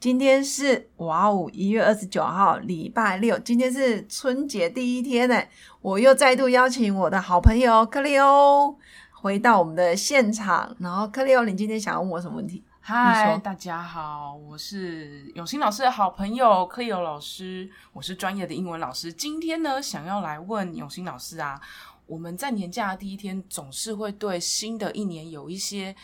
今天是哇哦，一月二十九号，礼拜六。今天是春节第一天呢，我又再度邀请我的好朋友克里欧回到我们的现场。然后，克里欧，你今天想要问我什么问题？嗨，大家好，我是永新老师的好朋友克里欧老师，我是专业的英文老师。今天呢，想要来问永新老师啊，我们在年假的第一天，总是会对新的一年有一些。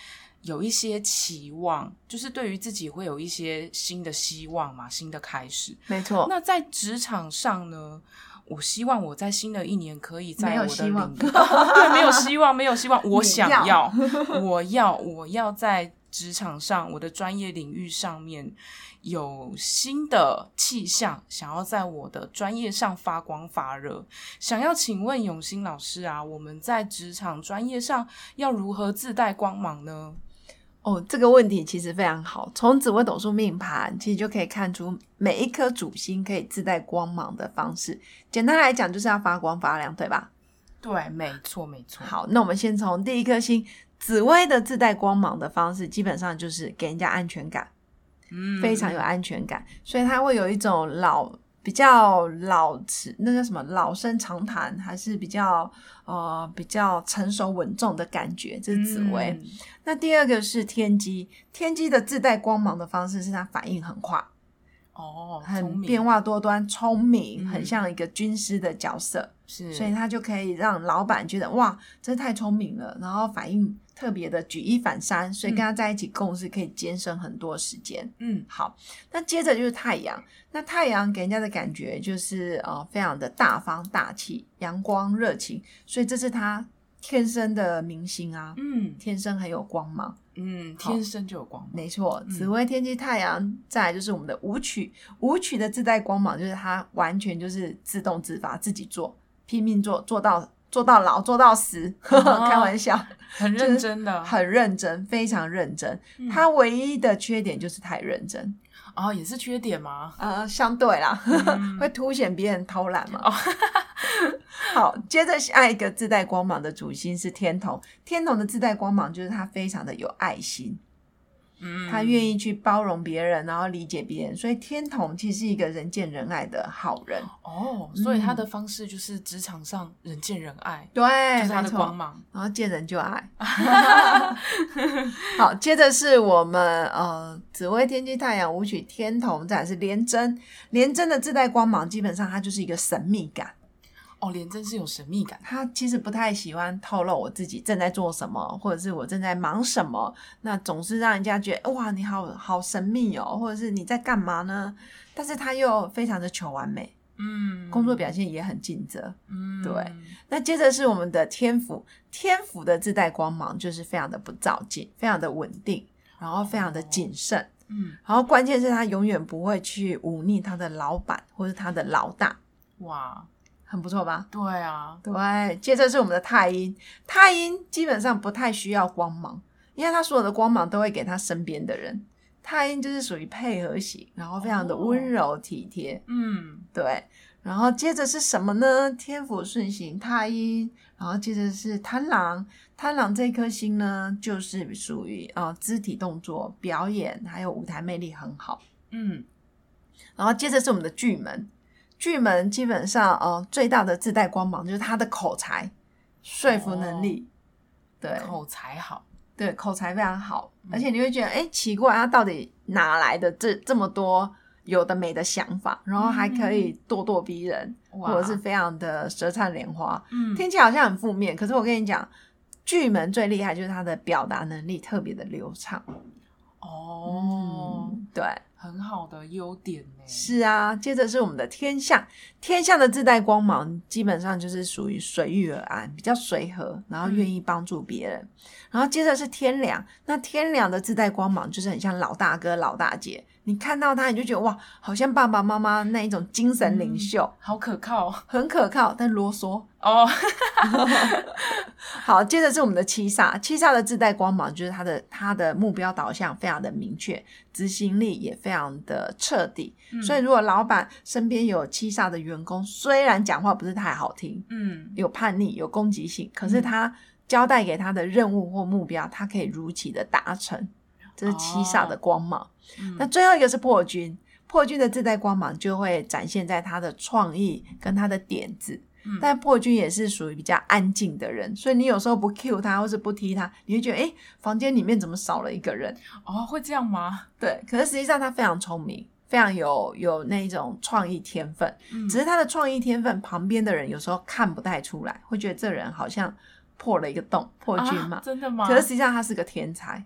有一些期望，就是对于自己会有一些新的希望嘛，新的开始。没错。那在职场上呢，我希望我在新的一年可以在我的领域，对，没有希望，没有希望。我想要，我要，我要在职场上，我的专业领域上面有新的气象，想要在我的专业上发光发热。想要请问永新老师啊，我们在职场专业上要如何自带光芒呢？哦，这个问题其实非常好。从紫微斗数命盘，其实就可以看出每一颗主星可以自带光芒的方式。简单来讲，就是要发光发亮，对吧？对，没错，没错。好，那我们先从第一颗星紫薇的自带光芒的方式，基本上就是给人家安全感，嗯，非常有安全感，所以它会有一种老。比较老持，那叫什么老生常谈，还是比较呃比较成熟稳重的感觉，这是紫薇。那第二个是天机，天机的自带光芒的方式是它反应很快，哦，很变化多端，聪明，很像一个军师的角色，是，所以他就可以让老板觉得哇，这太聪明了，然后反应。特别的举一反三，所以跟他在一起共事可以节省很多时间。嗯，好，那接着就是太阳。那太阳给人家的感觉就是呃，非常的大方大气、阳光热情，所以这是他天生的明星啊。嗯，天生很有光芒。嗯，天生就有光芒。没错，紫薇天机太阳，再来就是我们的舞曲。舞曲的自带光芒，就是它完全就是自动自发，自己做，拼命做，做到。做到老做到死，开玩笑，很认真的，很认真，非常认真。它唯一的缺点就是太认真哦，也是缺点吗？呃，相对啦，会凸显别人偷懒嘛。好，接着下一个自带光芒的主星是天童，天童的自带光芒就是他非常的有爱心。嗯他愿意去包容别人，然后理解别人，所以天童其实是一个人见人爱的好人哦。所以他的方式就是职场上人见人爱，对，就是他的光芒，然后见人就爱。好，接着是我们呃紫薇天机太阳舞曲天童，再是连贞，连贞的自带光芒，基本上它就是一个神秘感。哦，连真是有神秘感。他其实不太喜欢透露我自己正在做什么，或者是我正在忙什么。那总是让人家觉得哇，你好好神秘哦，或者是你在干嘛呢？但是他又非常的求完美，嗯，工作表现也很尽责，嗯，对。那接着是我们的天府，天府的自带光芒就是非常的不照进，非常的稳定，然后非常的谨慎，嗯，然后关键是他永远不会去忤逆他的老板或者他的老大，哇。很不错吧？对啊，对。接着是我们的太阴，太阴基本上不太需要光芒，因为他所有的光芒都会给他身边的人。太阴就是属于配合型，然后非常的温柔体贴。嗯，对。然后接着是什么呢？天府顺行太阴，然后接着是贪狼，贪狼这颗星呢，就是属于啊肢体动作、表演还有舞台魅力很好。嗯，然后接着是我们的巨门。巨门基本上，呃，最大的自带光芒就是他的口才、说服能力。对，口才好，对，口才非常好。而且你会觉得，哎，奇怪，他到底哪来的这这么多有的没的想法？然后还可以咄咄逼人，或者是非常的舌灿莲花。嗯，听起来好像很负面，可是我跟你讲，巨门最厉害就是他的表达能力特别的流畅。哦，对。很好的优点呢。是啊，接着是我们的天象，天象的自带光芒，基本上就是属于随遇而安，比较随和，然后愿意帮助别人。然后接着是天良，那天良的自带光芒就是很像老大哥、老大姐，你看到他，你就觉得哇，好像爸爸妈妈那一种精神领袖，好可靠很可靠，但啰嗦。哦。好，接着是我们的七煞，七煞的自带光芒，就是他的他的目标导向非常的明确，执行力也非常的彻底。所以，如果老板身边有七煞的员工，虽然讲话不是太好听，嗯，有叛逆、有攻击性，可是他交代给他的任务或目标，他可以如期的达成，这是七煞的光芒。那最后一个是破军，破军的自带光芒就会展现在他的创意跟他的点子。但破军也是属于比较安静的人，所以你有时候不 cue 他或是不踢他，你会觉得哎，房间里面怎么少了一个人？哦，会这样吗？对，可是实际上他非常聪明，非常有有那种创意天分，只是他的创意天分旁边的人有时候看不太出来，会觉得这人好像破了一个洞，破军嘛？真的吗？可是实际上他是个天才。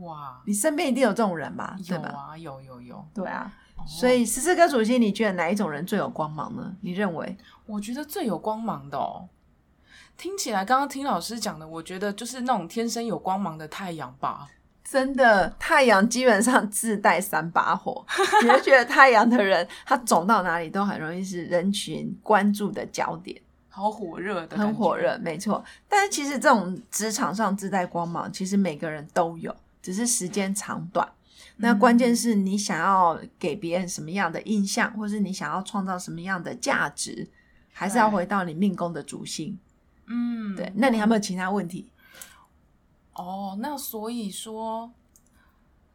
哇，你身边一定有这种人吧？有啊，有有有，对啊。所以十四颗主星，你觉得哪一种人最有光芒呢？你认为？我觉得最有光芒的哦，听起来刚刚听老师讲的，我觉得就是那种天生有光芒的太阳吧。真的，太阳基本上自带三把火，你会觉得太阳的人，他走到哪里都很容易是人群关注的焦点，好火热的，很火热，没错。但是其实这种职场上自带光芒，其实每个人都有，只是时间长短。那关键是你想要给别人什么样的印象，或是你想要创造什么样的价值，还是要回到你命宫的主星。嗯，对。那你有没有其他问题？哦，那所以说，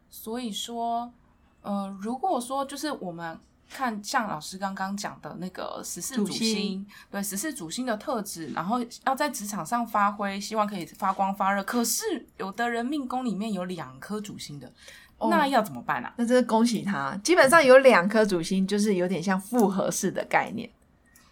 所以说，呃，如果说就是我们看像老师刚刚讲的那个十四主星，对十四主星的特质，然后要在职场上发挥，希望可以发光发热。可是有的人命宫里面有两颗主星的。那要怎么办啊？那真是恭喜他，基本上有两颗主星，就是有点像复合式的概念。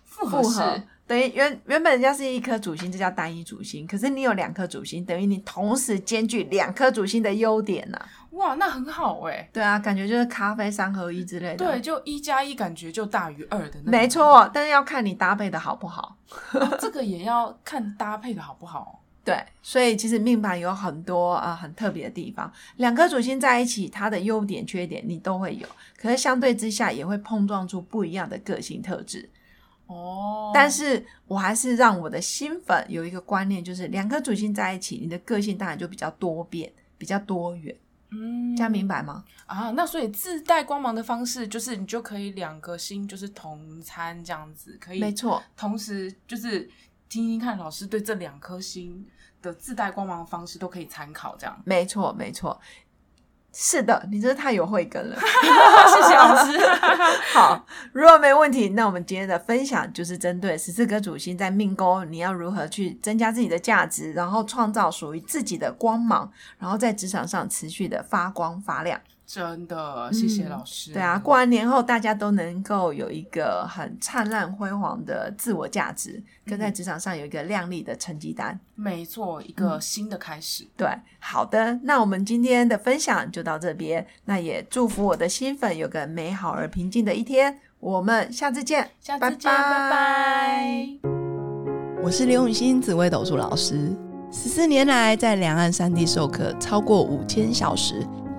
复合式等于原原本人家是一颗主星，这叫单一主星。可是你有两颗主星，等于你同时兼具两颗主星的优点呢。哇，那很好哎。对啊，感觉就是咖啡三合一之类的。对，就一加一感觉就大于二的那。没错，但是要看你搭配的好不好。这个也要看搭配的好不好。对，所以其实命盘有很多啊很特别的地方，两颗主星在一起，它的优点缺点你都会有，可是相对之下也会碰撞出不一样的个性特质。哦，但是我还是让我的新粉有一个观念，就是两颗主星在一起，你的个性当然就比较多变，比较多元。嗯，这样明白吗？啊，那所以自带光芒的方式，就是你就可以两个星就是同餐这样子，可以没错，同时就是听听看老师对这两颗星。的自带光芒的方式都可以参考，这样没错没错，是的，你真是太有慧根了，谢谢老师。好，如果没问题，那我们今天的分享就是针对十四颗主星在命宫，你要如何去增加自己的价值，然后创造属于自己的光芒，然后在职场上持续的发光发亮。真的，谢谢老师。对啊，过完年后，大家都能够有一个很灿烂辉煌的自我价值，跟在职场上有一个亮丽的成绩单。没错，一个新的开始。对，好的，那我们今天的分享就到这边。那也祝福我的新粉有个美好而平静的一天。我们下次见，下次见，拜拜。我是刘永欣紫薇斗数老师，十四年来在两岸三地授课超过五千小时。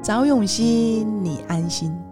早永熙，你安心。